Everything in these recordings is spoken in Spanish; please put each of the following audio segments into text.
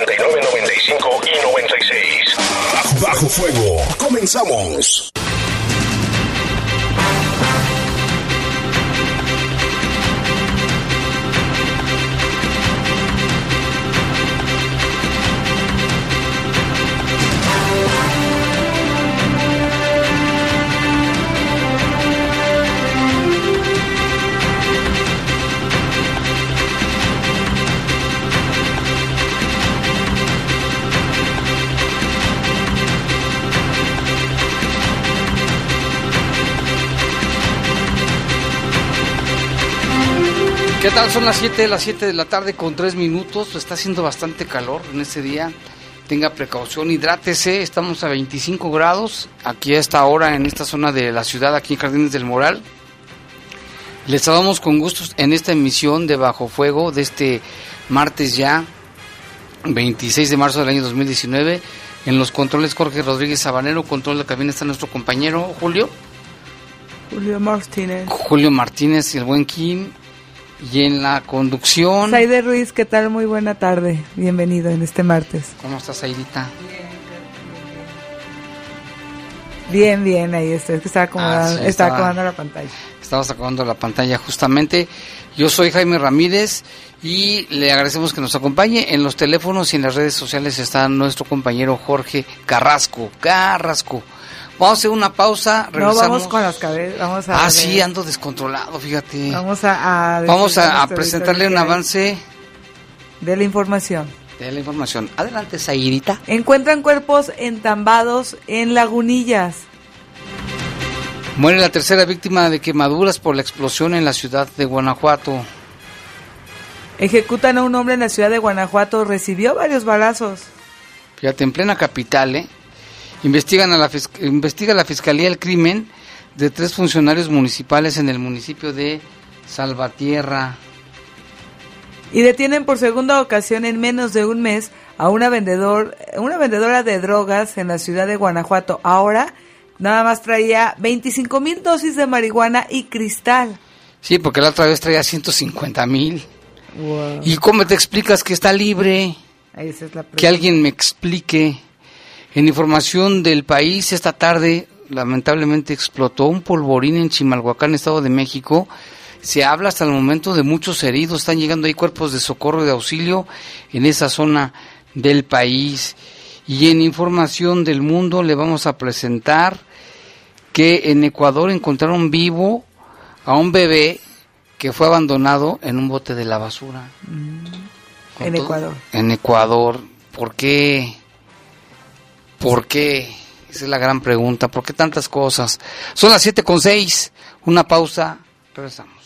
95 y 96. Bajo Fuego. Comenzamos. ¿Qué tal? Son las 7, las 7 de la tarde con 3 minutos. Está haciendo bastante calor en este día. Tenga precaución, hidrátese. Estamos a 25 grados aquí a esta hora en esta zona de la ciudad, aquí en Jardines del Moral. Les saludamos con gusto en esta emisión de Bajo Fuego de este martes ya, 26 de marzo del año 2019. En los controles Jorge Rodríguez Sabanero, control de cabina está nuestro compañero Julio. Julio Martínez. Julio Martínez y el buen Kim. Y en la conducción. Saide Ruiz, ¿qué tal? Muy buena tarde. Bienvenido en este martes. ¿Cómo estás, Saidita? Bien, bien, ahí estoy. Es que estaba acomodando, Ah, sí, estaba estaba- acomodando la pantalla. Estabas acabando la pantalla justamente. Yo soy Jaime Ramírez y le agradecemos que nos acompañe. En los teléfonos y en las redes sociales está nuestro compañero Jorge Carrasco. Carrasco. Vamos a hacer una pausa. No, vamos con las cabezas. Vamos a Ah, ver. sí, ando descontrolado, fíjate. Vamos a, a Vamos a, a presentarle un avance de la información. de la información. Adelante, Zairita. Encuentran cuerpos entambados en lagunillas. Muere la tercera víctima de quemaduras por la explosión en la ciudad de Guanajuato. Ejecutan a un hombre en la ciudad de Guanajuato. Recibió varios balazos. Fíjate, en plena capital, ¿eh? Investigan a la investiga la Fiscalía el crimen de tres funcionarios municipales en el municipio de Salvatierra. Y detienen por segunda ocasión en menos de un mes a una vendedor, una vendedora de drogas en la ciudad de Guanajuato. Ahora nada más traía 25 mil dosis de marihuana y cristal. Sí, porque la otra vez traía 150 mil. ¿Y cómo te explicas que está libre? Ahí esa es la Que alguien me explique. En información del país, esta tarde lamentablemente explotó un polvorín en Chimalhuacán, Estado de México. Se habla hasta el momento de muchos heridos. Están llegando ahí cuerpos de socorro y de auxilio en esa zona del país. Y en información del mundo le vamos a presentar que en Ecuador encontraron vivo a un bebé que fue abandonado en un bote de la basura. Con En Ecuador. En Ecuador. ¿Por qué? ¿Por qué? Esa es la gran pregunta. ¿Por qué tantas cosas? Son las siete con seis. Una pausa. Regresamos.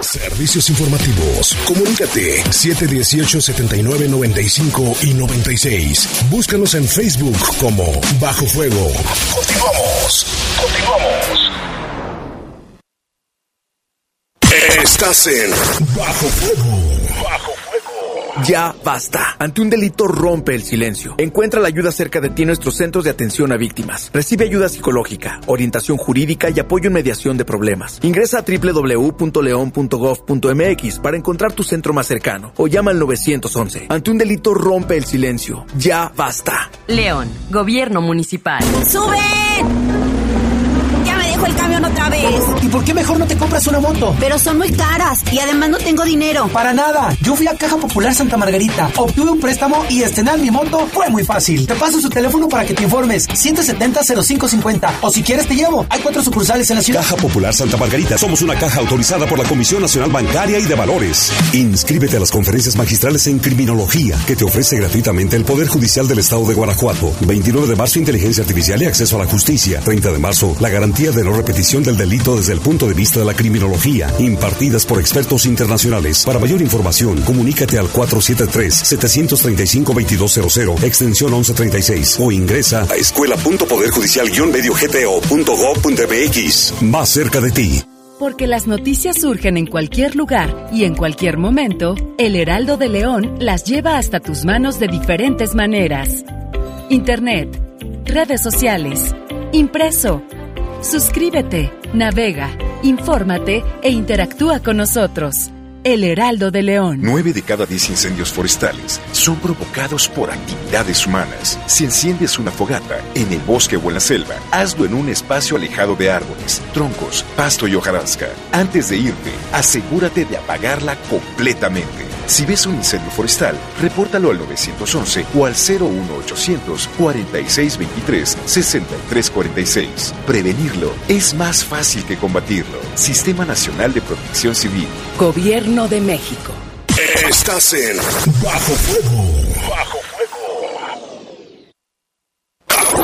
Servicios informativos. Comunícate 718-7995 y 96. Búscanos en Facebook como Bajo Fuego. Continuamos. Continuamos. Estás en Bajo Fuego. Bajo Fuego. Ya basta. Ante un delito rompe el silencio. Encuentra la ayuda cerca de ti en nuestros centros de atención a víctimas. Recibe ayuda psicológica, orientación jurídica y apoyo en mediación de problemas. Ingresa a www.leon.gov.mx para encontrar tu centro más cercano o llama al 911. Ante un delito rompe el silencio. Ya basta. León, Gobierno Municipal. ¡Sube! ¡Ya me dio dejó el camión otra vez. ¿Y por qué mejor no te compras una moto? Pero son muy caras y además no tengo dinero. Para nada. Yo fui a Caja Popular Santa Margarita, obtuve un préstamo y estrenar mi moto fue muy fácil. Te paso su teléfono para que te informes. 170-0550. O si quieres te llevo. Hay cuatro sucursales en la ciudad. Caja Popular Santa Margarita. Somos una caja autorizada por la Comisión Nacional Bancaria y de Valores. Inscríbete a las conferencias magistrales en criminología que te ofrece gratuitamente el Poder Judicial del Estado de Guanajuato. 29 de marzo, inteligencia artificial y acceso a la justicia. 30 de marzo, la garantía de no repetición del delito desde el punto de vista de la criminología, impartidas por expertos internacionales. Para mayor información, comunícate al 473-735-2200, extensión 1136, o ingresa a escuela.poderjudicial-medio-gto.gov.mx. Más cerca de ti. Porque las noticias surgen en cualquier lugar y en cualquier momento, el Heraldo de León las lleva hasta tus manos de diferentes maneras. Internet, redes sociales, impreso. Suscríbete, navega, infórmate e interactúa con nosotros. El Heraldo de León. Nueve de cada diez incendios forestales son provocados por actividades humanas. Si enciendes una fogata en el bosque o en la selva, hazlo en un espacio alejado de árboles, troncos, pasto y hojarasca. Antes de irte, asegúrate de apagarla completamente. Si ves un incendio forestal, repórtalo al 911 o al 01800 4623 6346. Prevenirlo es más fácil que combatirlo. Sistema Nacional de Protección Civil. Gobierno de México. Estás en Bajo Fuego. Bajo Fuego.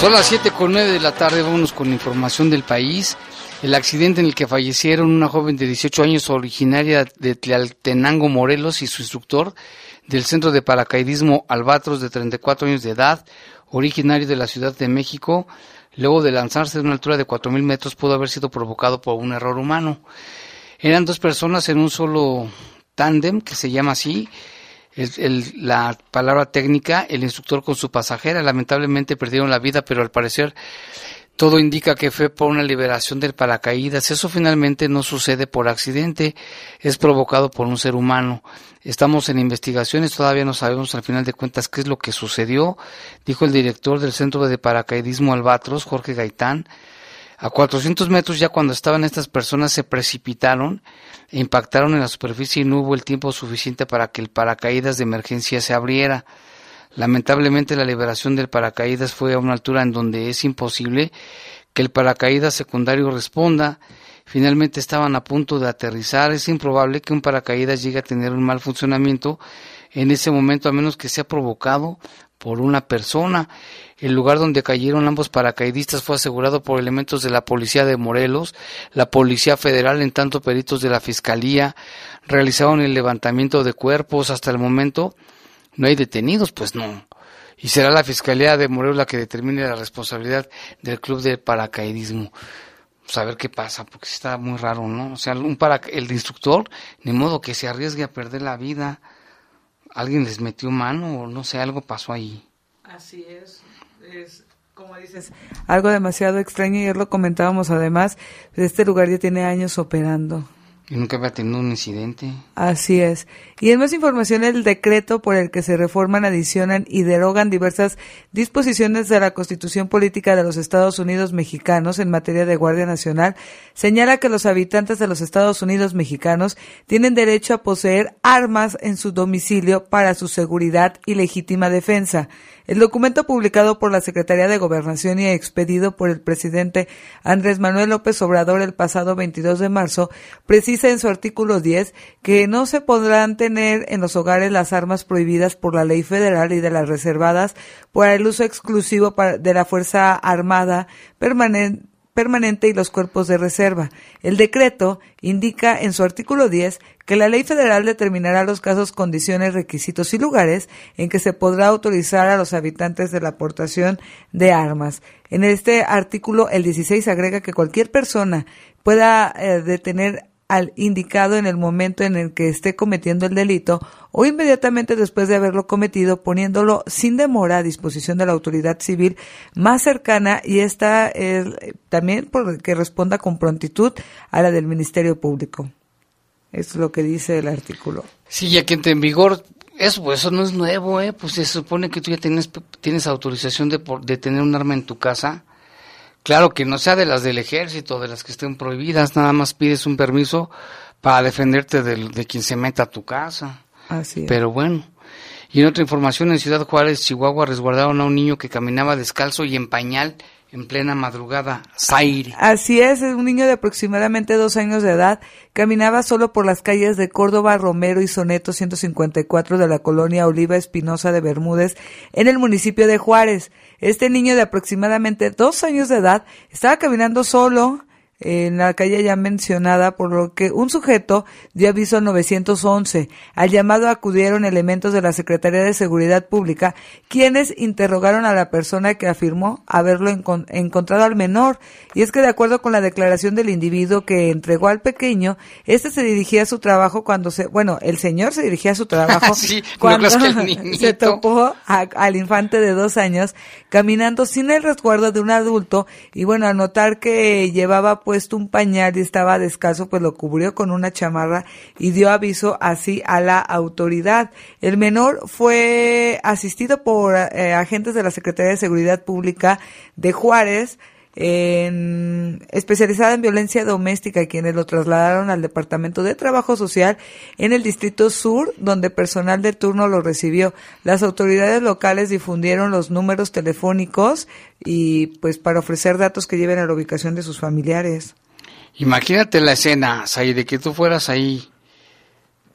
Son las 7 con 9 de la tarde, vámonos con información del país. El accidente en el que fallecieron una joven de 18 años originaria de Tlaltenango, Morelos, y su instructor del Centro de Paracaidismo Albatros de 34 años de edad, originario de la Ciudad de México, luego de lanzarse de una altura de 4.000 metros, pudo haber sido provocado por un error humano. Eran dos personas en un solo tándem, que se llama así, el, el, la palabra técnica, el instructor con su pasajera. Lamentablemente perdieron la vida, pero al parecer todo indica que fue por una liberación del paracaídas. Eso finalmente no sucede por accidente, es provocado por un ser humano. Estamos en investigaciones, todavía no sabemos al final de cuentas qué es lo que sucedió, dijo el director del Centro de Paracaidismo Albatros, Jorge Gaitán. A 400 metros ya cuando estaban estas personas se precipitaron impactaron en la superficie y no hubo el tiempo suficiente para que el paracaídas de emergencia se abriera. Lamentablemente la liberación del paracaídas fue a una altura en donde es imposible que el paracaídas secundario responda. Finalmente estaban a punto de aterrizar. Es improbable que un paracaídas llegue a tener un mal funcionamiento en ese momento a menos que sea provocado por una persona. El lugar donde cayeron ambos paracaidistas fue asegurado por elementos de la Policía de Morelos, la Policía Federal, en tanto peritos de la Fiscalía realizaron el levantamiento de cuerpos. Hasta el momento no hay detenidos, pues no. Y será la Fiscalía de Morelos la que determine la responsabilidad del club de paracaidismo. Pues a ver qué pasa, porque está muy raro, ¿no? O sea, un para, el instructor, ni modo que se arriesgue a perder la vida. Alguien les metió mano o no sé, algo pasó ahí. Así es es, como dices, algo demasiado extraño. Ayer lo comentábamos además, este lugar ya tiene años operando. Y nunca había tenido un incidente. Así es. Y en más información, el decreto por el que se reforman, adicionan y derogan diversas disposiciones de la Constitución Política de los Estados Unidos Mexicanos en materia de Guardia Nacional señala que los habitantes de los Estados Unidos Mexicanos tienen derecho a poseer armas en su domicilio para su seguridad y legítima defensa. El documento publicado por la Secretaría de Gobernación y expedido por el presidente Andrés Manuel López Obrador el pasado 22 de marzo precisa en su artículo 10 que no se podrán tener en los hogares las armas prohibidas por la ley federal y de las reservadas para el uso exclusivo de la Fuerza Armada permanente y los cuerpos de reserva. El decreto indica en su artículo 10 que la ley federal determinará los casos, condiciones, requisitos y lugares en que se podrá autorizar a los habitantes de la aportación de armas. En este artículo, el 16 agrega que cualquier persona pueda eh, detener al indicado en el momento en el que esté cometiendo el delito o inmediatamente después de haberlo cometido, poniéndolo sin demora a disposición de la autoridad civil más cercana y esta es también por que responda con prontitud a la del Ministerio Público. Es lo que dice el artículo. Sí, ya que en vigor, eso, pues, eso no es nuevo, ¿eh? Pues se supone que tú ya tienes, tienes autorización de, de tener un arma en tu casa. Claro que no sea de las del ejército, de las que estén prohibidas, nada más pides un permiso para defenderte de, de quien se meta a tu casa. Así es. Pero bueno. Y en otra información, en Ciudad Juárez, Chihuahua, resguardaron a un niño que caminaba descalzo y en pañal en plena madrugada. Zaire. Así es, un niño de aproximadamente dos años de edad caminaba solo por las calles de Córdoba, Romero y Soneto 154 de la colonia Oliva Espinosa de Bermúdez en el municipio de Juárez. Este niño de aproximadamente dos años de edad estaba caminando solo en la calle ya mencionada, por lo que un sujeto dio aviso al 911. Al llamado acudieron elementos de la Secretaría de Seguridad Pública, quienes interrogaron a la persona que afirmó haberlo encontrado al menor. Y es que de acuerdo con la declaración del individuo que entregó al pequeño, este se dirigía a su trabajo cuando se, bueno, el señor se dirigía a su trabajo cuando se topó al infante de dos años caminando sin el resguardo de un adulto y bueno, al notar que llevaba puesto un pañal y estaba descalzo, pues lo cubrió con una chamarra y dio aviso así a la autoridad. El menor fue asistido por eh, agentes de la Secretaría de Seguridad Pública de Juárez, en, especializada en violencia doméstica, quienes lo trasladaron al Departamento de Trabajo Social en el Distrito Sur, donde personal de turno lo recibió. Las autoridades locales difundieron los números telefónicos y pues para ofrecer datos que lleven a la ubicación de sus familiares. Imagínate la escena, Say, de que tú fueras ahí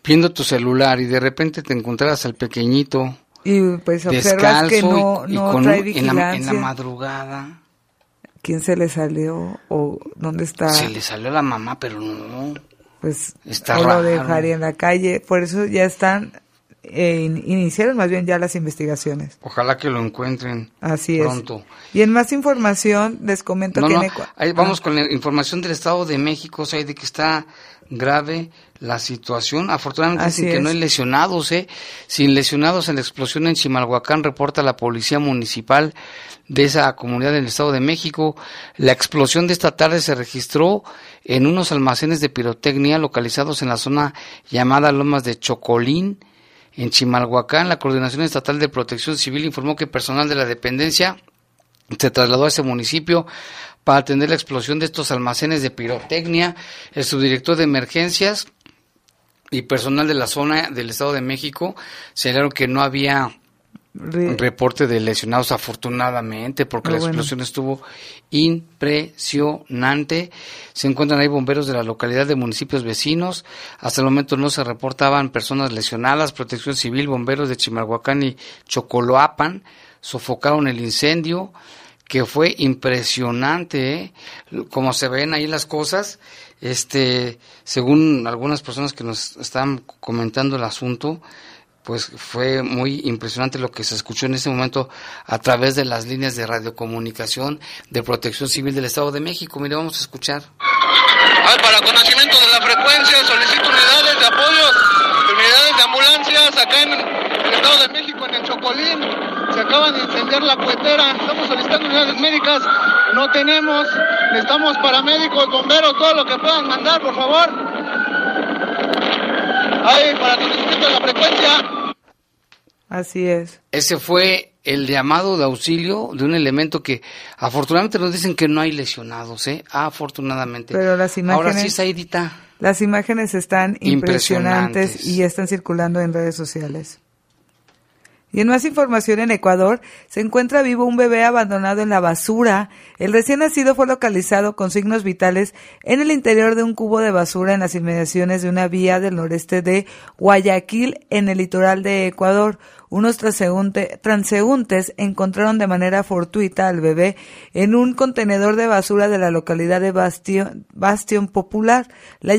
viendo tu celular y de repente te encontraras al pequeñito y pues observas que no, no trae en la madrugada quién se le salió o dónde está. Se le salió la mamá, pero no. Pues está lo dejaría en la calle. Por eso ya están, eh, iniciaron más bien ya las investigaciones. Ojalá que lo encuentren Así pronto. Es. Y en más información les comento que... No, Ahí vamos ah. con la información del Estado de México, o sea, de que está grave la situación. Afortunadamente dicen que no hay lesionados, ¿eh? Sin lesionados en la explosión en Chimalhuacán, reporta la Policía Municipal de esa comunidad del Estado de México. La explosión de esta tarde se registró en unos almacenes de pirotecnia localizados en la zona llamada Lomas de Chocolín, en Chimalhuacán. La Coordinación Estatal de Protección Civil informó que personal de la dependencia se trasladó a ese municipio para atender la explosión de estos almacenes de pirotecnia. El subdirector de emergencias y personal de la zona del Estado de México señalaron que no había reporte de lesionados afortunadamente porque la explosión estuvo impresionante. Se encuentran ahí bomberos de la localidad de municipios vecinos. Hasta el momento no se reportaban personas lesionadas. Protección Civil, bomberos de Chimalhuacán y Chocoloapan sofocaron el incendio que fue impresionante, ¿eh? como se ven ahí las cosas, este, según algunas personas que nos están comentando el asunto, pues fue muy impresionante lo que se escuchó en ese momento a través de las líneas de radiocomunicación de Protección Civil del Estado de México. Mire, vamos a escuchar. para conocimiento de la frecuencia, solicito unidades de apoyo, unidades de ambulancias acá en el Estado de México, en el Chocolín. Se acaban de incendiar la cuetera. Estamos solicitando unidades médicas. No tenemos. Necesitamos paramédicos, bomberos, todo lo que puedan mandar, por favor. Ahí, para de la frecuencia. Así es. Ese fue el llamado de auxilio de un elemento que afortunadamente nos dicen que no hay lesionados, ¿eh? Afortunadamente. Pero las imágenes. Ahora sí, Saidita. Las imágenes están impresionantes, impresionantes y están circulando en redes sociales. Y en más información en Ecuador, se encuentra vivo un bebé abandonado en la basura. El recién nacido fue localizado con signos vitales en el interior de un cubo de basura en las inmediaciones de una vía del noreste de Guayaquil, en el litoral de Ecuador unos transeúntes encontraron de manera fortuita al bebé en un contenedor de basura de la localidad de Bastión, Popular. La,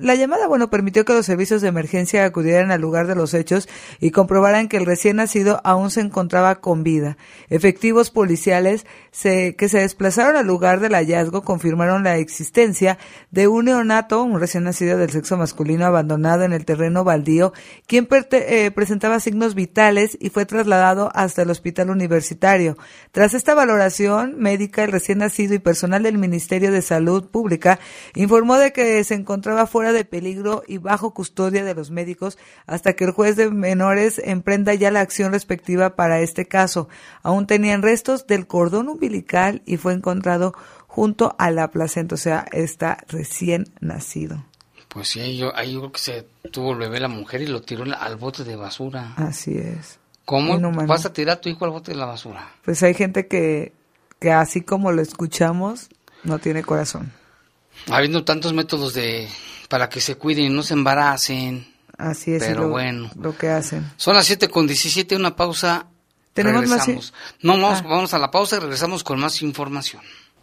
la llamada, bueno, permitió que los servicios de emergencia acudieran al lugar de los hechos y comprobaran que el recién nacido nacido aún se encontraba con vida. Efectivos policiales se, que se desplazaron al lugar del hallazgo confirmaron la existencia de un neonato, un recién nacido del sexo masculino abandonado en el terreno baldío, quien eh, presentaba signos vitales y fue trasladado hasta el hospital universitario. Tras esta valoración médica, el recién nacido y personal del Ministerio de Salud Pública informó de que se encontraba fuera de peligro y bajo custodia de los médicos hasta que el juez de menores emprenda ya la acción respectiva para este caso. Aún tenían restos del cordón umbilical y fue encontrado junto a la placenta, o sea, está recién nacido. Pues sí, yo, ahí yo creo que se tuvo el bebé la mujer y lo tiró al bote de basura. Así es. ¿Cómo vas a tirar a tu hijo al bote de la basura? Pues hay gente que, que así como lo escuchamos, no tiene corazón. Habiendo tantos métodos de para que se cuiden y no se embaracen. Así es, pero bueno. Lo que hacen. Son las 7 con 17, una pausa. ¿Tenemos regresamos. no, vamos, ah. vamos a la pausa y regresamos con más información.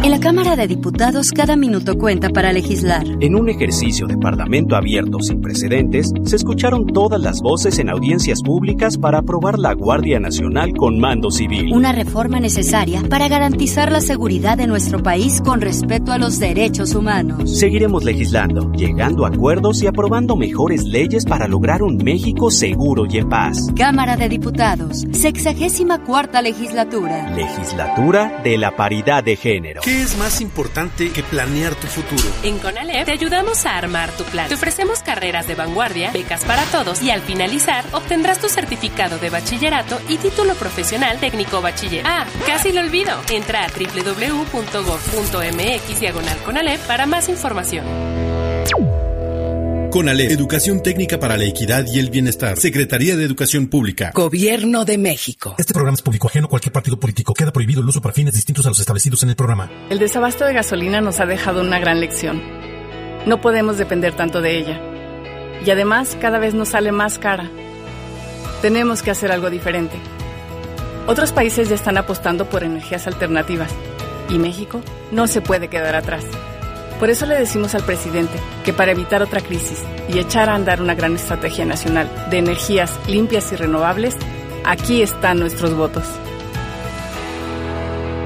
En la Cámara de Diputados cada minuto cuenta para legislar. En un ejercicio de Parlamento abierto sin precedentes, se escucharon todas las voces en audiencias públicas para aprobar la Guardia Nacional con mando civil. Una reforma necesaria para garantizar la seguridad de nuestro país con respeto a los derechos humanos. Seguiremos legislando, llegando a acuerdos y aprobando mejores leyes para lograr un México seguro y en paz. Cámara de Diputados, sexagésima cuarta legislatura. Legislatura de la paridad de género. ¿Qué es más importante que planear tu futuro? En CONALEP te ayudamos a armar tu plan. Te ofrecemos carreras de vanguardia, becas para todos y al finalizar obtendrás tu certificado de bachillerato y título profesional técnico bachiller. Ah, casi lo olvido. Entra a www.gov.mx diagonal CONALEP para más información. CONALEP, Educación Técnica para la Equidad y el Bienestar. Secretaría de Educación Pública. Gobierno de México. Este programa es público ajeno a cualquier partido político. Queda prohibido el uso para fines distintos a los establecidos en el programa. El desabasto de gasolina nos ha dejado una gran lección. No podemos depender tanto de ella. Y además cada vez nos sale más cara. Tenemos que hacer algo diferente. Otros países ya están apostando por energías alternativas. Y México no se puede quedar atrás. Por eso le decimos al presidente que para evitar otra crisis y echar a andar una gran estrategia nacional de energías limpias y renovables, aquí están nuestros votos.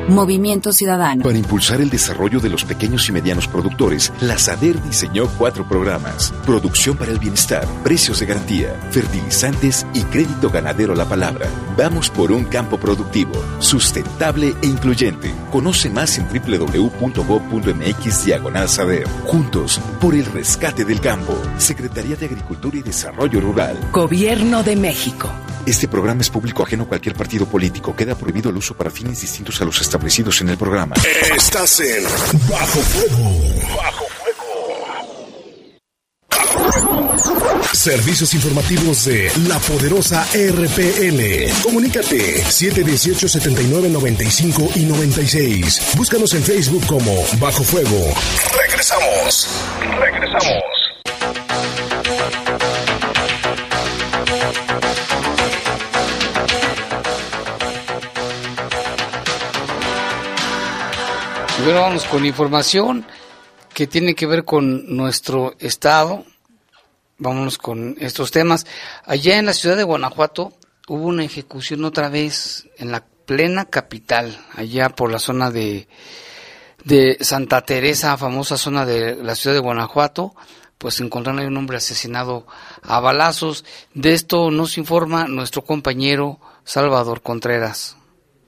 Movimiento Ciudadano. Para impulsar el desarrollo de los pequeños y medianos productores, la SADER diseñó cuatro programas. Producción para el bienestar, precios de garantía, fertilizantes y crédito ganadero a la palabra. Vamos por un campo productivo, sustentable e incluyente. Conoce más en www.gov.mx diagonal SADER. Juntos, por el rescate del campo. Secretaría de Agricultura y Desarrollo Rural. Gobierno de México. Este programa es público ajeno a cualquier partido político. Queda prohibido el uso para fines distintos a los establecidos en el programa. Estás en Bajo Fuego. Bajo Fuego. Servicios informativos de la poderosa RPN. Comunícate 718 79 95 y 96. Búscanos en Facebook como Bajo Fuego. Regresamos. Regresamos. Bueno, vamos con información que tiene que ver con nuestro estado. Vámonos con estos temas. Allá en la ciudad de Guanajuato hubo una ejecución otra vez en la plena capital, allá por la zona de, de Santa Teresa, famosa zona de la ciudad de Guanajuato. Pues encontraron ahí un hombre asesinado a balazos. De esto nos informa nuestro compañero Salvador Contreras.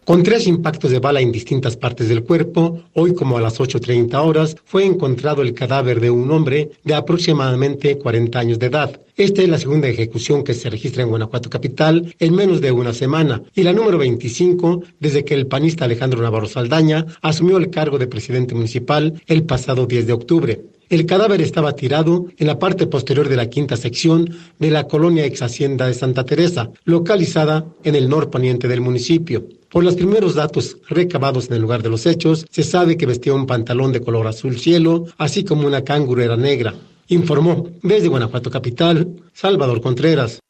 Con tres impactos de bala en distintas partes del cuerpo, hoy como a las 8.30 horas, fue encontrado el cadáver de un hombre de aproximadamente 40 años de edad. Esta es la segunda ejecución que se registra en Guanajuato Capital en menos de una semana y la número 25 desde que el panista Alejandro Navarro Saldaña asumió el cargo de presidente municipal el pasado 10 de octubre. El cadáver estaba tirado en la parte posterior de la quinta sección de la colonia ex hacienda de Santa Teresa, localizada en el norponiente del municipio. Por los primeros datos recabados en el lugar de los hechos, se sabe que vestía un pantalón de color azul cielo, así como una cangurera negra. Informó desde Guanajuato Capital, Salvador Contreras.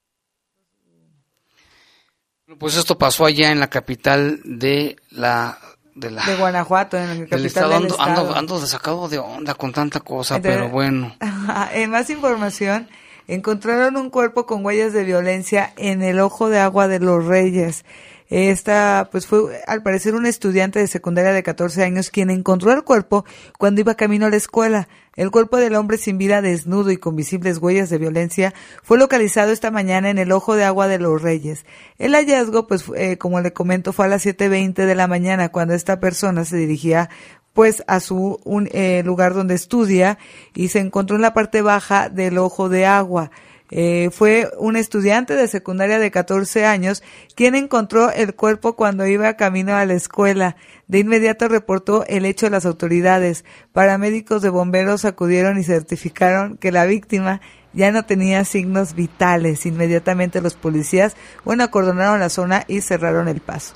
Pues esto pasó allá en la capital de la de, la, de Guanajuato, en la capital del estado, del ando, estado. Ando, ando desacado de onda con tanta cosa, Entonces, pero bueno. En más información, encontraron un cuerpo con huellas de violencia en el ojo de agua de los Reyes. Esta, pues fue al parecer un estudiante de secundaria de 14 años quien encontró el cuerpo cuando iba camino a la escuela. El cuerpo del hombre sin vida, desnudo y con visibles huellas de violencia, fue localizado esta mañana en el ojo de agua de los Reyes. El hallazgo, pues, eh, como le comento, fue a las 7.20 de la mañana cuando esta persona se dirigía pues a su un, eh, lugar donde estudia y se encontró en la parte baja del ojo de agua. Eh, fue un estudiante de secundaria de 14 años quien encontró el cuerpo cuando iba camino a la escuela. De inmediato reportó el hecho a las autoridades. Paramédicos de bomberos acudieron y certificaron que la víctima ya no tenía signos vitales. Inmediatamente los policías, bueno, acordonaron la zona y cerraron el paso.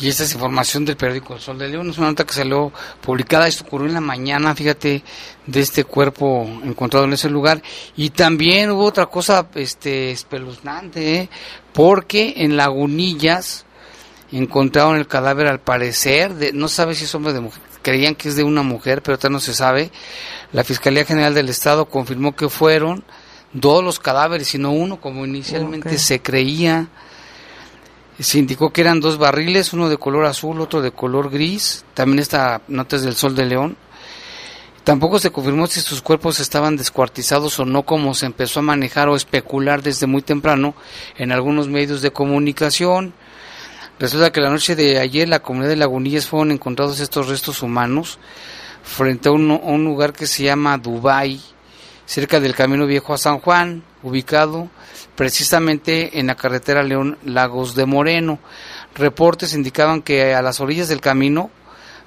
Y esta es información del periódico El Sol de León, es una nota que salió publicada, esto ocurrió en la mañana, fíjate, de este cuerpo encontrado en ese lugar. Y también hubo otra cosa este, espeluznante, ¿eh? porque en Lagunillas encontraron el cadáver al parecer, de, no sabe si es hombre de mujer, creían que es de una mujer, pero todavía no se sabe. La Fiscalía General del Estado confirmó que fueron dos los cadáveres, y no uno, como inicialmente okay. se creía. Se indicó que eran dos barriles, uno de color azul, otro de color gris. También esta nota es del Sol de León. Tampoco se confirmó si sus cuerpos estaban descuartizados o no, como se empezó a manejar o especular desde muy temprano en algunos medios de comunicación. Resulta que la noche de ayer la comunidad de Lagunillas fueron encontrados estos restos humanos frente a un, a un lugar que se llama Dubái, cerca del Camino Viejo a San Juan, ubicado precisamente en la carretera León Lagos de Moreno. Reportes indicaban que a las orillas del camino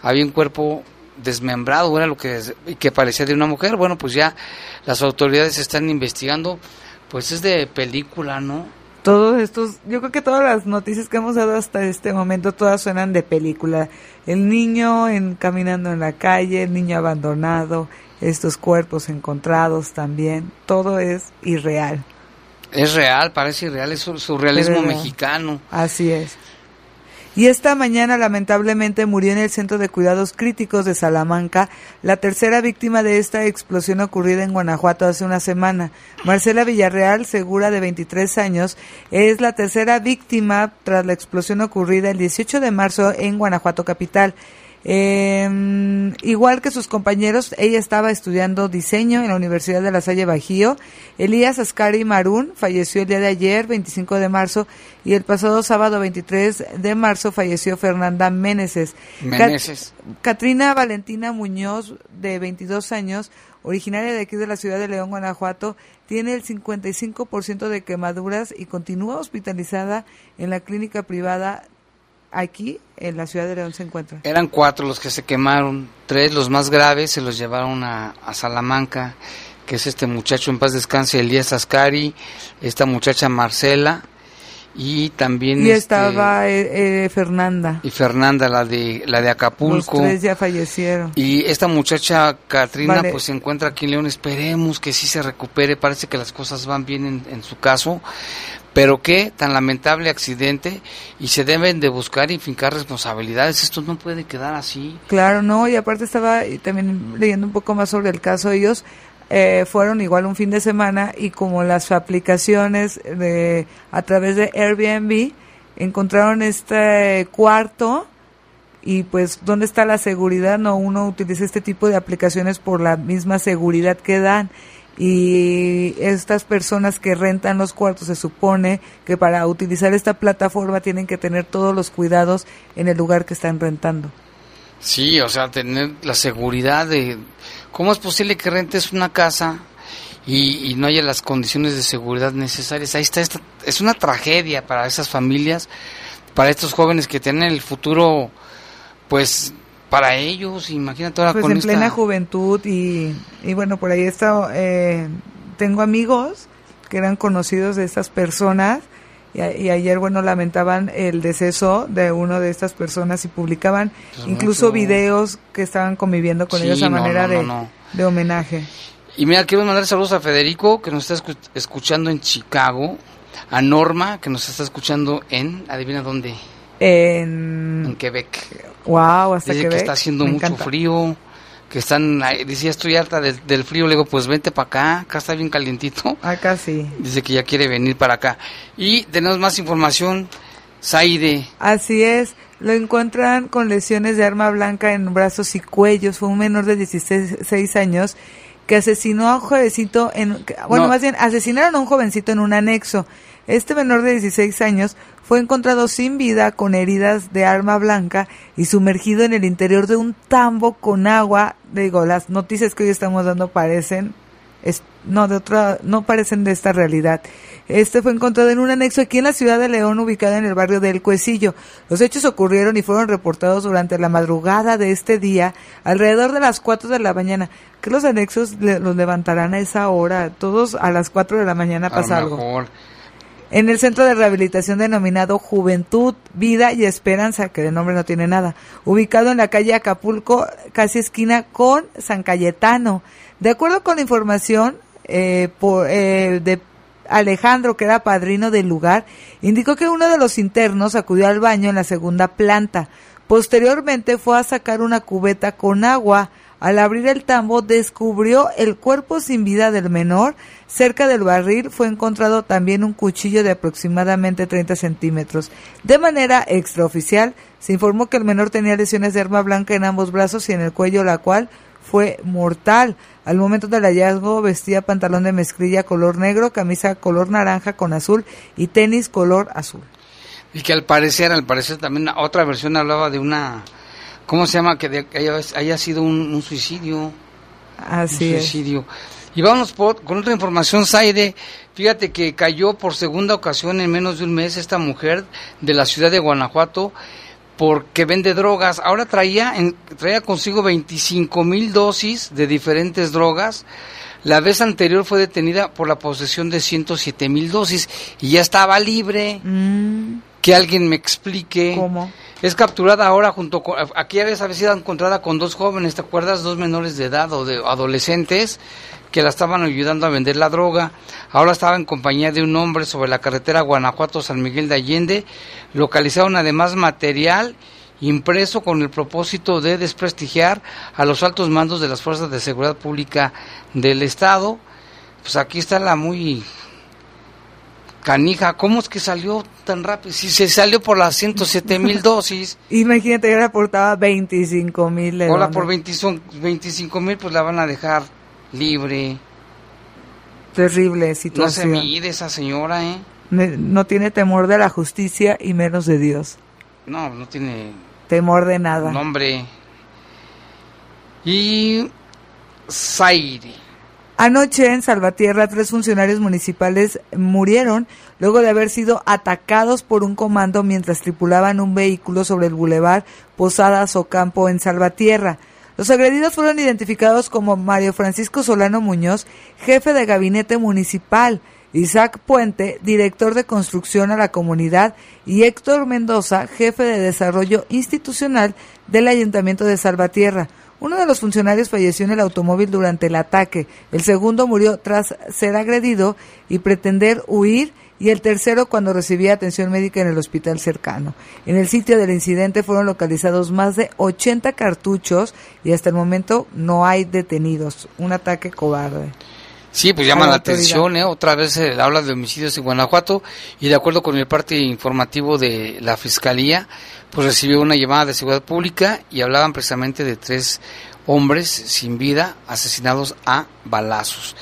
había un cuerpo desmembrado, era lo que, que parecía de una mujer. Bueno, pues ya las autoridades están investigando, pues es de película, ¿no? Todos estos, yo creo que todas las noticias que hemos dado hasta este momento, todas suenan de película. El niño en, caminando en la calle, el niño abandonado, estos cuerpos encontrados también, todo es irreal. Es real, parece irreal, es surrealismo Pero, mexicano. Así es. Y esta mañana lamentablemente murió en el Centro de Cuidados Críticos de Salamanca la tercera víctima de esta explosión ocurrida en Guanajuato hace una semana. Marcela Villarreal, segura de 23 años, es la tercera víctima tras la explosión ocurrida el 18 de marzo en Guanajuato capital. Eh, igual que sus compañeros, ella estaba estudiando diseño en la Universidad de La Salle Bajío. Elías Ascari Marún falleció el día de ayer, 25 de marzo, y el pasado sábado 23 de marzo falleció Fernanda Meneses. Meneses. Cat Katrina Valentina Muñoz, de 22 años, originaria de aquí de la ciudad de León, Guanajuato, tiene el 55% de quemaduras y continúa hospitalizada en la clínica privada aquí en la ciudad de León se encuentra. Eran cuatro los que se quemaron, tres los más graves se los llevaron a, a Salamanca, que es este muchacho en paz descanse, Elías Ascari, esta muchacha Marcela y también y este, estaba eh, eh, Fernanda. y Fernanda la de la de Acapulco. Los tres ya fallecieron. Y esta muchacha Katrina Vale. pues se encuentra aquí en León. Esperemos que sí se recupere. Parece que las cosas van bien en, en su caso pero qué tan lamentable accidente y se deben de buscar y fincar responsabilidades. Esto no puede quedar así. Claro no y aparte estaba también leyendo un poco más sobre el caso ellos eh, fueron igual un fin de semana y como las aplicaciones de a través de Airbnb encontraron este cuarto y pues dónde está la seguridad no uno utiliza este tipo de aplicaciones por la misma seguridad que dan y estas personas que rentan los cuartos se supone que para utilizar esta plataforma tienen que tener todos los cuidados en el lugar que están rentando. Sí, o sea, tener la seguridad de cómo es posible que rentes una casa y, no haya las condiciones de seguridad necesarias. Ahí está, esta, es una tragedia para esas familias, para estos jóvenes que tienen el futuro, pues para ellos, imagínate ahora pues con en esta... plena juventud y, y bueno, por ahí está, eh, tengo amigos que eran conocidos de estas personas y, y, ayer, bueno, lamentaban el deceso de una de estas personas y publicaban Pues incluso mucho. videos que estaban conviviendo con Sí, ellos a no, manera no, no, de, de homenaje. Y mira, quiero mandar saludos a Federico, que nos está escu- escuchando en Chicago. a Norma, que nos está escuchando en, adivina dónde, En... en Quebec. Wow, hasta Dice que que está haciendo mucho frío, que están, ya estoy harta del, del frío, le digo, pues vente para acá, acá está bien calientito. Acá sí. Dice que ya quiere venir para acá. Y tenemos más información, Saide. Así es, lo encuentran con lesiones de arma blanca en brazos y cuellos. Fue un menor de 16 años que asesinó a un jovencito en, bueno, No. más bien asesinaron a un jovencito en un anexo. Este menor de 16 años fue encontrado sin vida con heridas de arma blanca y sumergido en el interior de un tambo con agua. Digo, las noticias que hoy estamos dando parecen es- no de otra no parecen de esta realidad. Este fue encontrado en un anexo aquí en la ciudad de León, ubicada en el barrio del Cuecillo. Los hechos ocurrieron y fueron reportados durante la madrugada de este día, alrededor de las 4 de la mañana. Que los anexos le- los levantarán a esa hora, todos a las 4 de la mañana A lo pasa algo. En el centro de rehabilitación denominado Juventud, Vida y Esperanza, que de nombre no tiene nada, ubicado en la calle Acapulco, casi esquina con San Cayetano. De acuerdo con la información eh, por, eh, de Alejandro, que era padrino del lugar, indicó que uno de los internos acudió al baño en la segunda planta. Posteriormente fue a sacar una cubeta con agua. Al abrir el tambo descubrió el cuerpo sin vida del menor. Cerca del barril fue encontrado también un cuchillo de aproximadamente 30 centímetros. De manera extraoficial, se informó que el menor tenía lesiones de arma blanca en ambos brazos y en el cuello, la cual fue mortal. Al momento del hallazgo vestía pantalón de mezclilla color negro, camisa color naranja con azul y tenis color azul. Y que al parecer, al parecer también otra versión hablaba de una, ¿cómo se llama? Que de- que haya, haya sido un, un suicidio. Así un es. suicidio. Y vamos por- con otra información, Saide. Fíjate que cayó por segunda ocasión en menos de un mes esta mujer de la ciudad de Guanajuato porque vende drogas. Ahora traía, en- traía consigo 25 mil dosis de diferentes drogas. La vez anterior fue detenida por la posesión de 107 mil dosis y ya estaba libre. Que alguien me explique. ¿Cómo? Es capturada ahora junto con... Aquella vez había sido encontrada con dos jóvenes, ¿te acuerdas? Dos menores de edad o de adolescentes que la estaban ayudando a vender la droga. Ahora estaba en compañía de un hombre sobre la carretera Guanajuato-San Miguel de Allende. Localizaron además material impreso con el propósito de desprestigiar a los altos mandos de las fuerzas de seguridad pública del Estado. Pues aquí está la muy canija. ¿Cómo es que salió tan rápido? Si se salió por las 107 mil dosis. Imagínate, yo le aportaba 25 mil. Ahora por 25 mil pues la van a dejar libre. Terrible No se situación. mide esa señora, ¿eh? No tiene temor de la justicia y menos de Dios. No, no tiene Temor de nada. nombre. Y Zaire. Anoche en Salvatierra, tres funcionarios municipales murieron luego de haber sido atacados por un comando mientras tripulaban un vehículo sobre el bulevar Posadas Ocampo en Salvatierra. Los agredidos fueron identificados como Mario Francisco Solano Muñoz, jefe de gabinete municipal, Isaac Puente, director de construcción a la comunidad, y Héctor Mendoza, jefe de desarrollo institucional del Ayuntamiento de Salvatierra. Uno de los funcionarios falleció en el automóvil durante el ataque, el segundo murió tras ser agredido y pretender huir y el tercero cuando recibía atención médica en el hospital cercano. En el sitio del incidente fueron localizados más de 80 cartuchos y hasta el momento no hay detenidos. Un ataque cobarde. Sí, pues llama la atención, ¿eh? Otra vez se habla de homicidios en Guanajuato y de acuerdo con el parte informativo de la Fiscalía, pues recibió una llamada de seguridad pública y hablaban precisamente de tres hombres sin vida asesinados a balazos.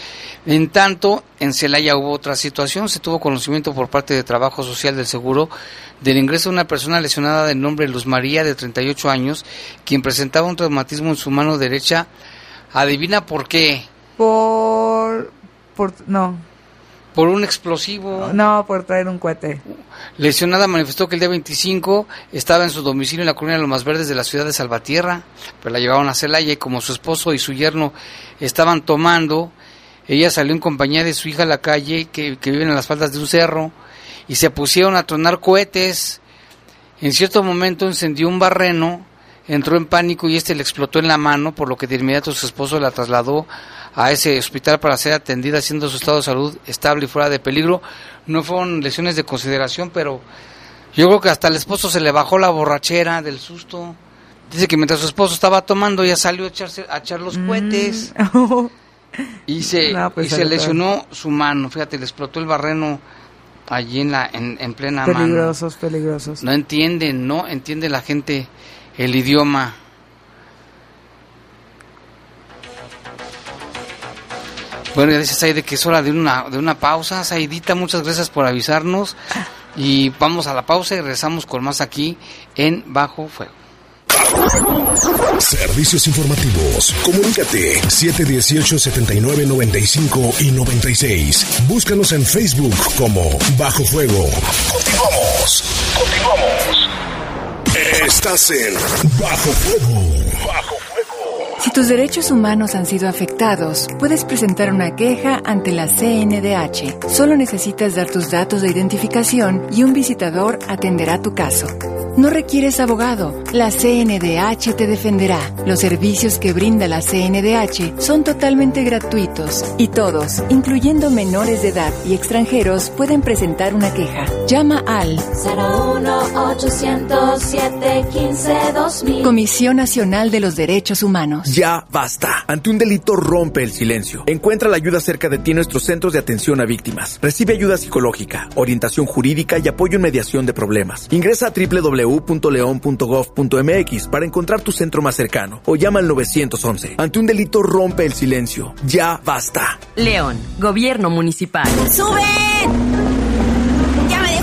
En tanto, en Celaya hubo otra situación, se tuvo conocimiento por parte de Trabajo Social del Seguro del ingreso de una persona lesionada de nombre Luz María de 38 años, quien presentaba un traumatismo en su mano derecha. Adivina por qué. Por... por no, Por un explosivo. no, por traer un cohete. Lesionada manifestó que el día 25 estaba en su domicilio en la colonia de Lomas Verdes de la ciudad de Salvatierra, pero la llevaron a Celaya y como su esposo y su yerno estaban tomando, ella salió en compañía de su hija a la calle que, que viven en las faldas de un cerro y se pusieron a tronar cohetes. En cierto momento encendió un barreno entró en pánico y este le explotó en la mano, por lo que de inmediato su esposo la trasladó a ese hospital para ser atendida, siendo su estado de salud estable y fuera de peligro. No fueron lesiones de consideración, pero yo creo que hasta el esposo se le bajó la borrachera del susto. Dice que mientras su esposo estaba tomando ya salió a, echarse, a echar los cohetes y se, No, pues, y se lesionó su mano. Fíjate, le explotó el barreno allí en, la, en, en plena mano. Peligrosos, peligrosos. No entienden, no entiende la gente el idioma. Bueno, ya dice Saide que es hora de una, de una pausa. Saidita, muchas gracias por avisarnos. Y vamos a la pausa y regresamos con más aquí en Bajo Fuego. Servicios informativos. Comunícate 718-7995 y 96. Búscanos en Facebook como Bajo Fuego. Continuamos. Continuamos. Estás en Bajo Fuego. Bajo Si tus derechos humanos han sido afectados, puedes presentar una queja ante la CNDH. Solo necesitas dar tus datos de identificación y un visitador atenderá tu caso. No requieres abogado. La CNDH te defenderá. Los servicios que brinda la CNDH son totalmente gratuitos y todos, incluyendo menores de edad y extranjeros, pueden presentar una queja. Llama al 01807-15-2000. Comisión Nacional de los Derechos Humanos. Ya basta. Ante un delito rompe el silencio. Encuentra la ayuda cerca de ti en nuestros centros de atención a víctimas. Recibe ayuda psicológica, orientación jurídica y apoyo en mediación de problemas. Ingresa a www.leon.gov.mx para encontrar tu centro más cercano o llama al 911. Ante un delito rompe el silencio. Ya basta. León, Gobierno Municipal. ¡Suben!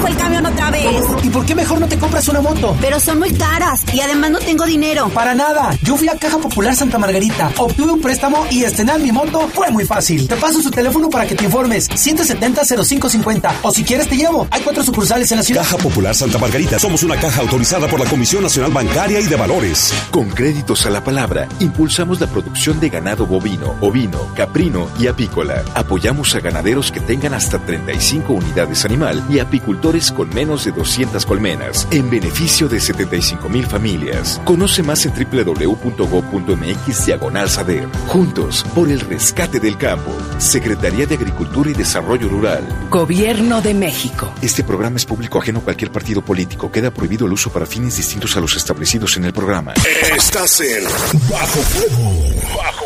El camión otra vez. ¿Y por qué mejor no te compras una moto? Pero son muy caras y además no tengo dinero. Para nada. Yo fui a Caja Popular Santa Margarita, obtuve un préstamo y estrenar mi moto fue muy fácil. Te paso su teléfono para que te informes. 170-0550. O si quieres te llevo. Hay cuatro sucursales en la ciudad. Caja Popular Santa Margarita. Somos una caja autorizada por la Comisión Nacional Bancaria y de Valores. Con créditos a la palabra, impulsamos la producción de ganado bovino, ovino, caprino y apícola. Apoyamos a ganaderos que tengan hasta 35 unidades animal y apicultores con menos de 200 colmenas, en beneficio de 75 mil familias. Conoce más en www.go.mx diagonal saber. Juntos, por el rescate del campo. Secretaría de Agricultura y Desarrollo Rural. Gobierno de México. Este programa es público ajeno a cualquier partido político. Queda prohibido el uso para fines distintos a los establecidos en el programa. Estás en Bajo Fuego. Bajo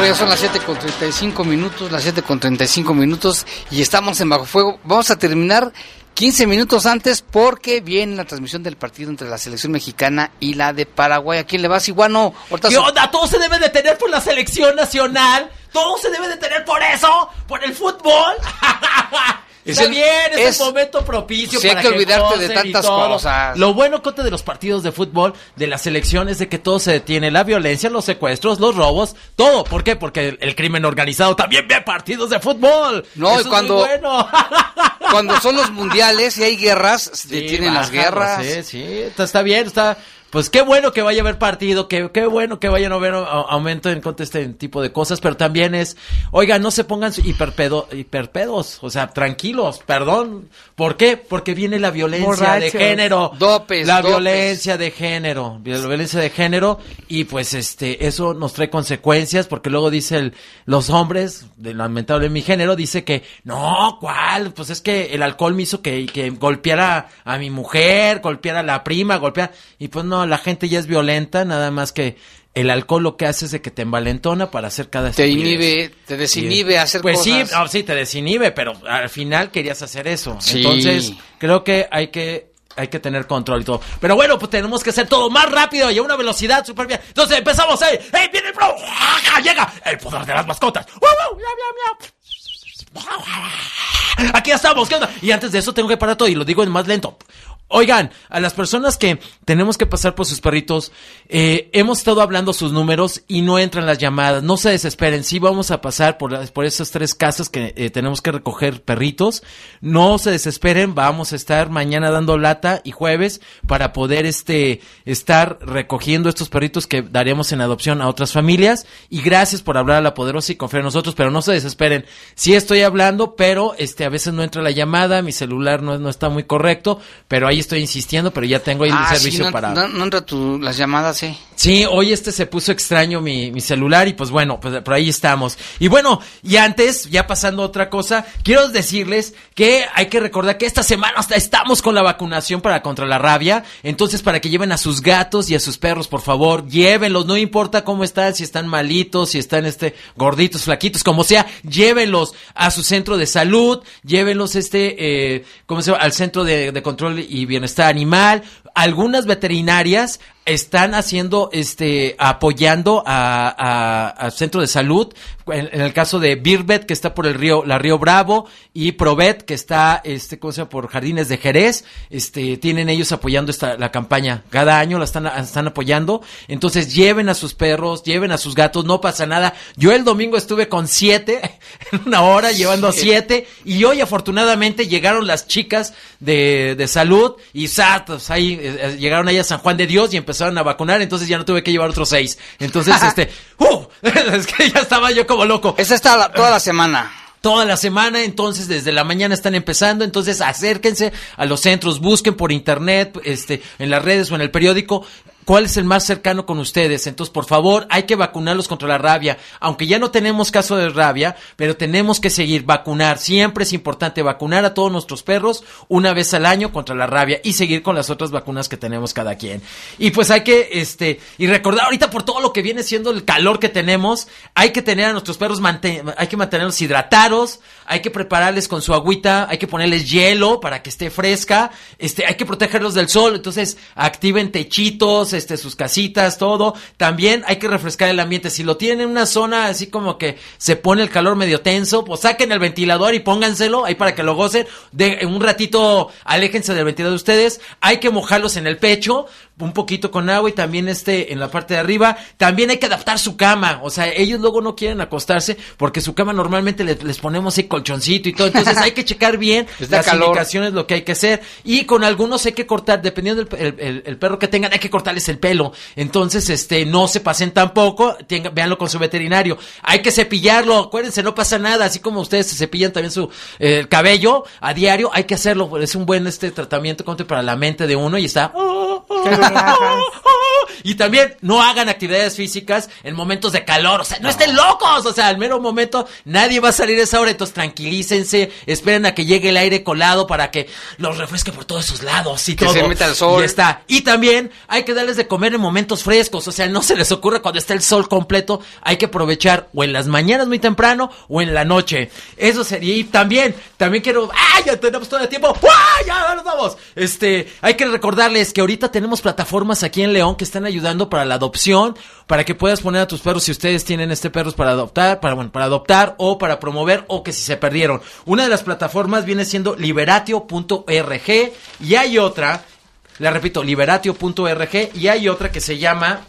Bueno, ya son las 7 con 35 minutos, las 7 con 35 minutos y estamos en Bajo Fuego. Vamos a terminar 15 minutos antes porque viene la transmisión del partido entre la selección mexicana y la de Paraguay. ¿A quién le vas, Iguano? ¿Qué onda? Todo se debe de tener por la selección nacional. Todo se debe de tener por eso, por el fútbol. Es Está el- bien, es, es- el momento propicio hay para que olvidarte de tantas cosas. Lo bueno, Cote, de los partidos de fútbol, de las selecciones, de que todo se detiene. La violencia, los secuestros, los robos, todo. ¿Por qué? Porque el, el crimen organizado también ve partidos de fútbol. No, Eso y es cuando- muy bueno. Cuando son los mundiales y hay guerras, se detienen las guerras. Sí, sí, está, está bien, está. Pues qué bueno que vaya a haber partido, que, qué bueno que vayan a haber aumento en contra de este tipo de cosas, pero también es, oiga, no se pongan hiperpedo, hiperpedos, o sea, tranquilos, perdón. ¿Por qué? Porque viene la violencia de género. Dopes, La dopes. violencia de género, la violencia de género, y pues este, eso nos trae consecuencias, porque luego dice el, los hombres, de lamentable mi género, dice que, no, ¿cuál? Pues es que el alcohol me hizo que, que golpeara a mi mujer, golpeara a la prima, golpeara, y pues no, la gente ya es violenta, nada más que el alcohol lo que hace es de que te envalentona para hacer cada Te estupidez. inhibe, te desinhibe Sí. a hacer pues cosas. sí, no, sí, te desinhibe, pero al final querías hacer eso. Sí. Entonces, creo que hay que hay que tener control y todo. Pero bueno, pues tenemos que hacer todo más rápido y a una velocidad súper bien. Entonces empezamos, ¡eh! ¡Eh! ¡Viene el pro! ¡Ah! ¡Llega! El poder de las mascotas. Aquí estamos, ¿qué onda? Y antes de eso tengo que parar todo y lo digo en más lento. Oigan, a las personas que tenemos que pasar por sus perritos, eh, hemos estado hablando sus números y no entran las llamadas. No se desesperen, sí vamos a pasar por, las- por esas tres casas que eh, tenemos que recoger perritos. No se desesperen, vamos a estar mañana dando lata y jueves para poder este estar recogiendo estos perritos que daremos en adopción a otras familias. Y gracias por hablar a la poderosa y confiar en nosotros, pero no se desesperen. Sí estoy hablando, pero este a veces no entra la llamada, mi celular no, no está muy correcto, pero ahí estoy insistiendo, pero ya tengo ahí Ah, el sí, servicio no, para... no, no entra tu, las llamadas, eh. Sí, hoy este se puso extraño mi, mi celular y pues bueno, pues por ahí estamos. Y bueno, y antes, ya pasando a otra cosa, quiero decirles que hay que recordar que esta semana hasta estamos con la vacunación para contra la rabia. Entonces, para que lleven a sus gatos y a sus perros, por favor, llévenlos, no importa cómo están, si están malitos, si están este gorditos, flaquitos, como sea, llévenlos a su centro de salud, llévenlos este, eh, ¿cómo se llama? Al centro de, de control y bienestar animal. Algunas veterinarias están haciendo, este, apoyando a, a- a centro de salud. En, en el caso de Birbet, que está por el río, la Río Bravo, y Provet, que está, este, ¿cómo se llama? Por Jardines de Jerez, este, tienen ellos apoyando esta, la campaña. Cada año la están, están apoyando. Entonces, lleven a sus perros, lleven a sus gatos, no pasa nada. Yo el domingo estuve con siete, en una hora, llevando siete, y hoy afortunadamente llegaron las chicas de, de salud, y sa- pues, ahí, eh, llegaron ahí a San Juan de Dios y empezaron a vacunar, entonces ya no tuve que llevar otros seis. Entonces, este, ¡uh! es que ya estaba yo como loco. Esa está la- toda la semana. Toda la semana, entonces desde la mañana están empezando, entonces acérquense a los centros, busquen por internet, este, en las redes o en el periódico cuál es el más cercano con ustedes. Entonces, por favor, hay que vacunarlos contra la rabia. Aunque ya no tenemos caso de rabia, pero tenemos que seguir vacunar. Siempre es importante vacunar a todos nuestros perros una vez al año contra la rabia y seguir con las otras vacunas que tenemos cada quien. Y pues hay que, este, y recordar ahorita por todo lo que viene siendo el calor que tenemos, hay que tener a nuestros perros, hay que mantenerlos hidratados, hay que prepararles con su agüita, hay que ponerles hielo para que esté fresca, este, hay que protegerlos del sol, entonces activen techitos, este, sus casitas, todo. También hay que refrescar el ambiente. Si lo tienen en una zona así como que se pone el calor medio tenso, pues saquen el ventilador y pónganselo ahí para que lo gocen. De un ratito, aléjense del ventilador de ustedes. Hay que mojarlos en el pecho, un poquito con agua y también este en la parte de arriba. También hay que adaptar su cama. O sea, ellos luego no quieren acostarse porque su cama normalmente les, les ponemos ahí colchoncito y todo. Entonces hay que checar bien da las calor. indicaciones, lo que hay que hacer. Y con algunos hay que cortar, dependiendo del el, el- el perro que tengan, hay que cortarles el pelo. Entonces, este, no se pasen tampoco, tengan, véanlo con su veterinario. Hay que cepillarlo, acuérdense, no pasa nada. Así como ustedes se cepillan también su eh, cabello a diario, hay que hacerlo. Es un buen este tratamiento contra para la mente de uno y está. Y también no hagan actividades físicas en momentos de calor, o sea, no, estén locos, o sea, al mero momento nadie va a salir a esa hora, entonces tranquilícense, esperen a que llegue el aire colado para que los refresque por todos esos lados y Que todo. se meta el sol. Y está. Y también hay que darles de comer en momentos frescos, o sea, no se les ocurre cuando está el sol completo, hay que aprovechar o en las mañanas muy temprano o en la noche. Eso sería, y también, también quiero, ¡ah! Ya tenemos todo el tiempo, ¡ah! Ya nos vamos. Este, hay que recordarles que ahorita tenemos plataformas aquí en León que están ayudando para la adopción, para que puedas poner a tus perros si ustedes tienen este perros para adoptar, para bueno, para adoptar o para promover o que si se perdieron. Una de las plataformas viene siendo liberatio.org y hay otra, la repito, liberatio.org y hay otra que se llama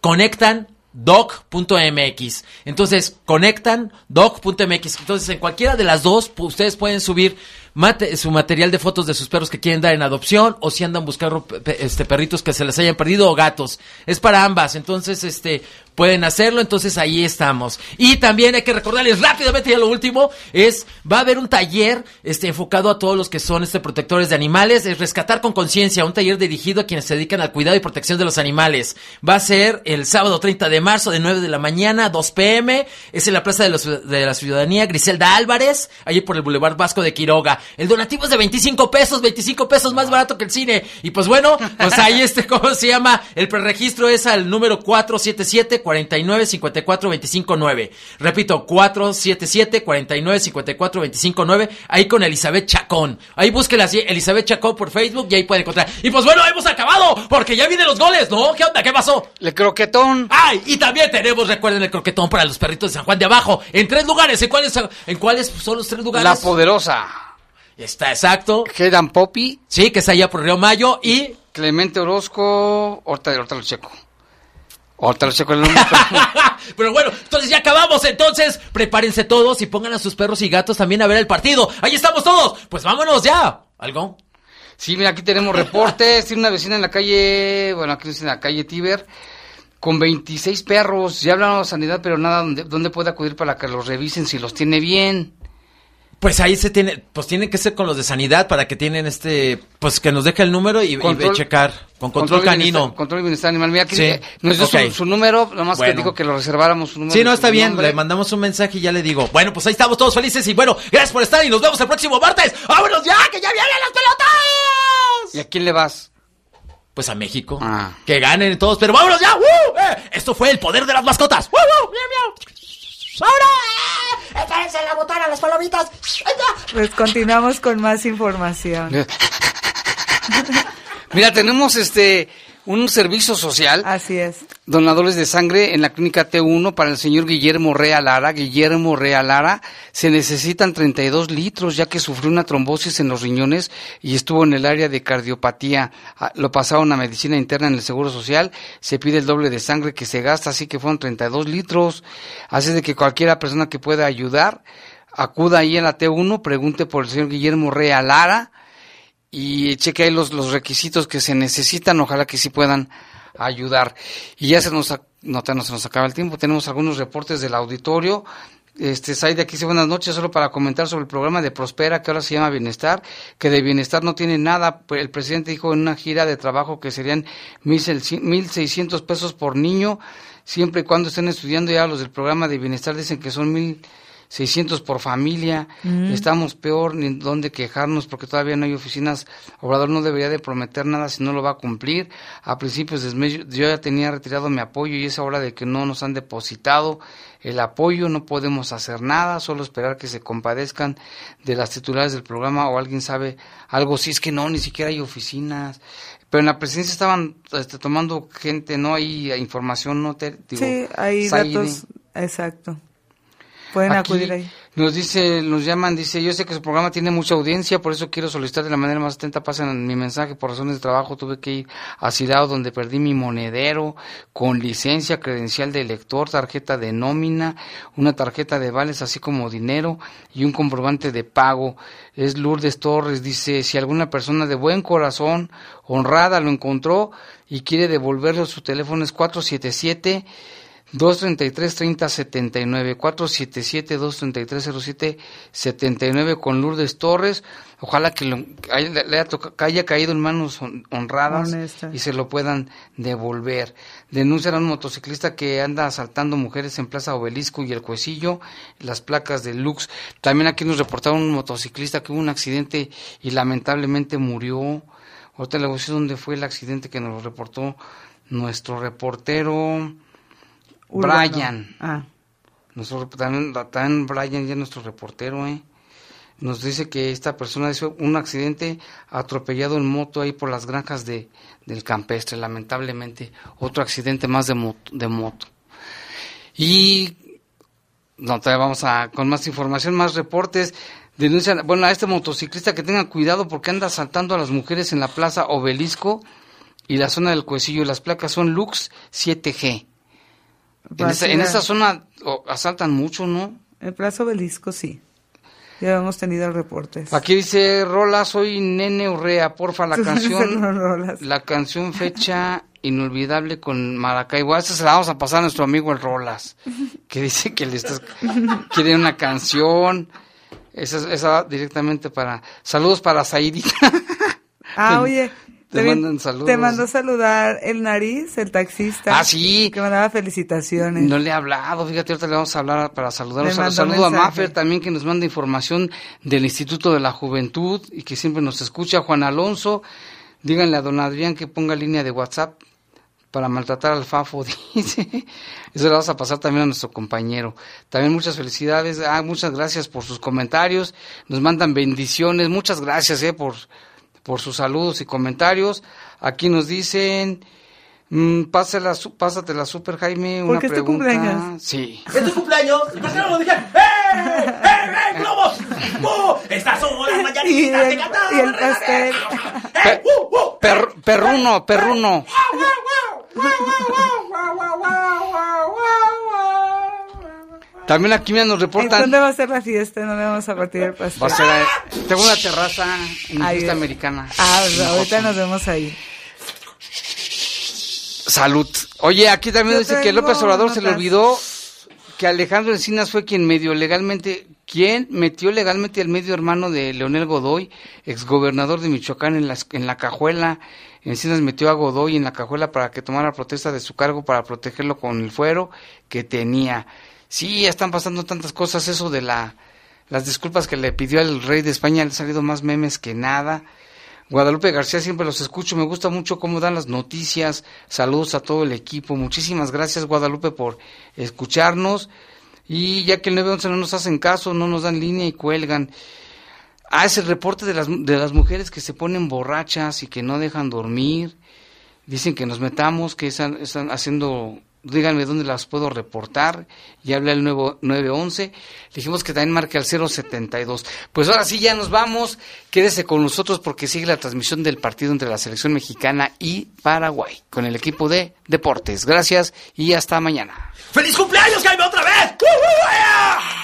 conectan doc.mx. Entonces, conectan doc.mx. Entonces, en cualquiera de las dos, ustedes pueden subir mate- su material de fotos de sus perros que quieren dar en adopción o si andan buscando este perritos que se les hayan perdido o gatos. Es para ambas. Entonces, este pueden hacerlo, entonces ahí estamos. Y también hay que recordarles rápidamente ya lo último es va a haber un taller este enfocado a todos los que son este protectores de animales, es rescatar con conciencia, un taller dirigido a quienes se dedican al cuidado y protección de los animales. Va a ser el sábado 30 de marzo de 9 de la mañana a 2 pm, es en la Plaza de, los- de la Ciudadanía Griselda Álvarez, allí por el Boulevard Vasco de Quiroga. El donativo es de 25 pesos, 25 pesos más barato que el cine. Y pues bueno, pues ahí este, ¿cómo se llama? El preregistro es al número 477 49 54 25 9. Repito, 477 49 54 25 9. Ahí con Elizabeth Chacón. Ahí búsquela así, Elizabeth Chacón por Facebook y ahí puede encontrar. Y pues bueno, hemos acabado, porque ya vienen los goles, ¿no? ¿Qué onda? ¿Qué pasó? El croquetón. ¡Ay! Y también tenemos, recuerden, el croquetón para los perritos de San Juan de Abajo. En tres lugares. ¿En cuáles, en cuáles son los tres lugares? La poderosa. Está exacto. Quedan Popi. Sí, que está allá por Río Mayo y... Clemente Orozco, ahorita, ahorita lo checo. Ahorita lo checo el. Pero bueno, entonces ya acabamos. Entonces, prepárense todos y pongan a sus perros y gatos también a ver el partido. Ahí estamos todos. Pues vámonos ya. ¿Algo? Sí, mira, aquí tenemos reportes. Tiene una vecina en la calle, bueno, aquí en la calle Tiber, con 26 perros. Ya hablaron de sanidad, pero nada, ¿dónde, dónde puede acudir para que los revisen si los tiene bien? Pues ahí se tiene, pues tiene que ser con los de sanidad para que tienen este, pues que nos deje el número y, y Control- ve checar con control, y canino. bienestar- control y bienestar animal. Mira, aquí Sí, nos dio su, su número, nomás que Bueno. dijo que lo reserváramos su número. Sí, no, está bien, nombre. le mandamos un mensaje y ya le digo. Bueno, pues ahí estamos todos felices y bueno, gracias por estar y nos vemos el próximo martes. ¡Vámonos ya, que ya vienen las pelotas! ¿Y a quién le vas? Pues a México. Ah. Que ganen todos, pero vámonos ya. ¡Woo! Eh, esto fue el poder de las mascotas. ¡Woo, woo! ¡Miau, miau! ¡Ahora! ¡Échense la botana, las palomitas! Pues continuamos con más información. Mira, tenemos este un servicio social. Así es. Donadores de sangre en la clínica T1 para el señor Guillermo Rea Lara. Guillermo Rea Lara, se necesitan 32 litros ya que sufrió una trombosis en los riñones y estuvo en el área de cardiopatía. Ah, Lo pasaron a medicina interna en el Seguro Social. Se pide el doble de sangre que se gasta, así que fueron 32 litros. Así de que cualquiera persona que pueda ayudar, acuda ahí a la T1, pregunte por el señor Guillermo Rea Lara y cheque ahí los, los requisitos que se necesitan, ojalá que sí puedan ayudar. Y ya se nos, no, no se nos acaba el tiempo, tenemos algunos reportes del auditorio. Este, Saide, aquí dice buenas noches, solo para comentar sobre el programa de Prospera, que ahora se llama Bienestar, que de bienestar no tiene nada. Pues, El presidente dijo en una gira de trabajo que serían mil seiscientos pesos por niño, siempre y cuando estén estudiando ya los del programa de bienestar dicen que son mil 600 por familia, Mm. estamos peor, ni dónde quejarnos porque todavía no hay oficinas. Obrador no debería de prometer nada si no lo va a cumplir. A principios de mes yo ya tenía retirado mi apoyo y es hora de que no nos han depositado el apoyo, no podemos hacer nada, solo esperar que se compadezcan de las titulares del programa o alguien sabe algo, si es que no, ni siquiera hay oficinas. Pero en la presidencia estaban este, tomando gente, no hay información, no te digo, Sí, hay Zaire. datos. Exacto. Pueden Aquí acudir ahí. Nos dice, nos llaman, dice, yo sé que su programa tiene mucha audiencia, por eso quiero solicitar de la manera más atenta, pasen mi mensaje, por razones de trabajo tuve que ir a Silao donde perdí mi monedero con licencia, credencial de elector, tarjeta de nómina, una tarjeta de vales, así como dinero y un comprobante de pago. Es Lourdes Torres, dice, si alguna persona de buen corazón, honrada, lo encontró y quiere devolverlo, su teléfono es 477 233-3079, 477-233-0779 con Lourdes Torres. Ojalá que, lo- haya, le haya toca- que haya caído en manos hon- honradas y se lo puedan devolver. Denuncian a un motociclista que anda asaltando mujeres en Plaza Obelisco y el Cuecillo, las placas de Lux. También aquí nos reportaron un motociclista que hubo un accidente y lamentablemente murió. Ahorita le voy a decir dónde fue el accidente que nos reportó nuestro reportero. Urbano. Brian. Ah. Nuestro, también, también Brian ya es nuestro reportero, ¿eh? Nos dice que esta persona hizo un accidente atropellado en moto ahí por las granjas de, del campestre, lamentablemente. Otro accidente más de moto. De moto. Y no, todavía vamos a, con más información, más reportes. Denuncian, bueno, a este motociclista que tenga cuidado porque anda asaltando a las mujeres en la plaza Obelisco y la zona del Cuecillo. Las placas son Lux 7G. En esa, en esa zona asaltan mucho, ¿no? El Plaza Obelisco, sí. Ya hemos tenido reportes. Aquí dice Rola, soy Nene Urrea, porfa, la canción, Rolas. la canción fecha inolvidable con Maracaibo. Esta se la vamos a pasar a nuestro amigo el Rolas, que dice que le estás, quiere una canción. Esa, esa directamente para, saludos para Zairita. Ah, oye. Te mandan saludos. Te mandó saludar el nariz, el taxista. Ah, sí. Que mandaba felicitaciones. No le he hablado, fíjate, ahorita le vamos a hablar para mandó Saludo a. Maffer también que nos manda información del Instituto de la Juventud y que siempre nos escucha. Juan Alonso, díganle a don Adrián que ponga línea de WhatsApp para maltratar al Fafo, dice. Eso le vamos a pasar también a nuestro compañero. También muchas felicidades, ah, muchas gracias por sus comentarios, nos mandan bendiciones, muchas gracias eh, por, por sus saludos y comentarios. Aquí nos dicen, mm, pásala, su- pásatela super Jaime, una Porque es tu pregunta. cumpleaños. Sí. ¿Es tu cumpleaños? ¿Y por qué no lo dije? ¡Eh! ¡Eh! ¡Eh! ¡Globos! ¡Uh! Estas son las mañanitas y, el, y el pastel. Pe- per- perruno, perruno. También aquí me nos ¿En reportan. dónde va a ser la fiesta? No le vamos a partir el pastel. Va a ser, eh, tengo una terraza en la fiesta es. americana. Ah, ahorita nos vemos ahí. Salud. Oye, aquí también Yo dice que López Obrador se le olvidó que Alejandro Encinas fue quien medio legalmente, quien metió legalmente al medio hermano de Leonel Godoy, exgobernador de Michoacán, en la, en la cajuela. Encinas metió a Godoy en la cajuela para que tomara protesta de su cargo para protegerlo con el fuero que tenía. Sí, están pasando tantas cosas, eso de la, las disculpas que le pidió al rey de España, le han salido más memes que nada. Guadalupe García, siempre los escucho, me gusta mucho cómo dan las noticias. Saludos a todo el equipo. Muchísimas gracias, Guadalupe, por escucharnos. Y ya que el 911 no nos hacen caso, no nos dan línea y cuelgan. Ah, es el reporte de las, de las mujeres que se ponen borrachas y que no dejan dormir. Dicen que nos metamos, que están, están haciendo, díganme dónde las puedo reportar. Y habla el nuevo 911. Dijimos que también marque al 072. Pues ahora sí, ya nos vamos. Quédese con nosotros porque sigue la transmisión del partido entre la selección mexicana y Paraguay con el equipo de deportes. Gracias y hasta mañana. ¡Feliz cumpleaños, Jaime, otra vez! ¡Uh!